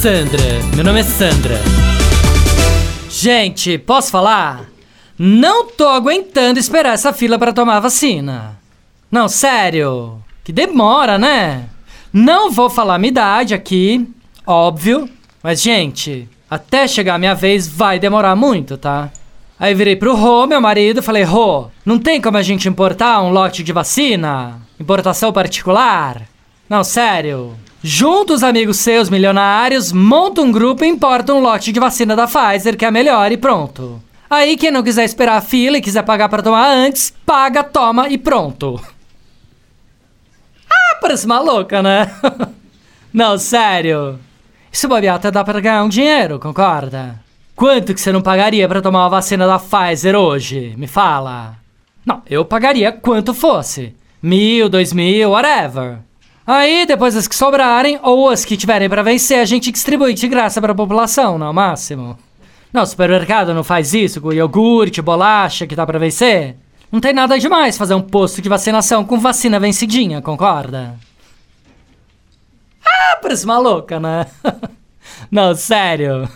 Sandra, meu nome é Sandra. Gente, posso falar? Não tô aguentando esperar essa fila para tomar vacina. Não, sério. Que demora, né? Não vou falar minha idade aqui, óbvio. Mas, gente, até chegar a minha vez vai demorar muito, tá? Aí virei pro Rô, meu marido, falei: Rô, não tem como a gente importar um lote de vacina? Importação particular? Não, sério. Junta os amigos seus milionários, monta um grupo e importa um lote de vacina da Pfizer que é melhor e pronto. Aí quem não quiser esperar a fila e quiser pagar para tomar antes, paga, toma e pronto. Ah, parece maluca, né? não, sério. Isso bobear até dá pra ganhar um dinheiro, concorda? Quanto que você não pagaria para tomar uma vacina da Pfizer hoje? Me fala. Não, eu pagaria quanto fosse. Mil, dois mil, whatever. Aí, depois as que sobrarem, ou as que tiverem para vencer, a gente distribui de graça para a população, no máximo. Não, supermercado não faz isso com iogurte, bolacha que dá para vencer? Não tem nada demais fazer um posto de vacinação com vacina vencidinha, concorda? Ah, parece maluca, né? não, sério.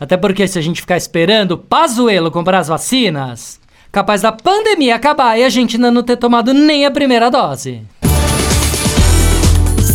Até porque se a gente ficar esperando o Pazuelo comprar as vacinas, capaz da pandemia acabar e a gente ainda não ter tomado nem a primeira dose.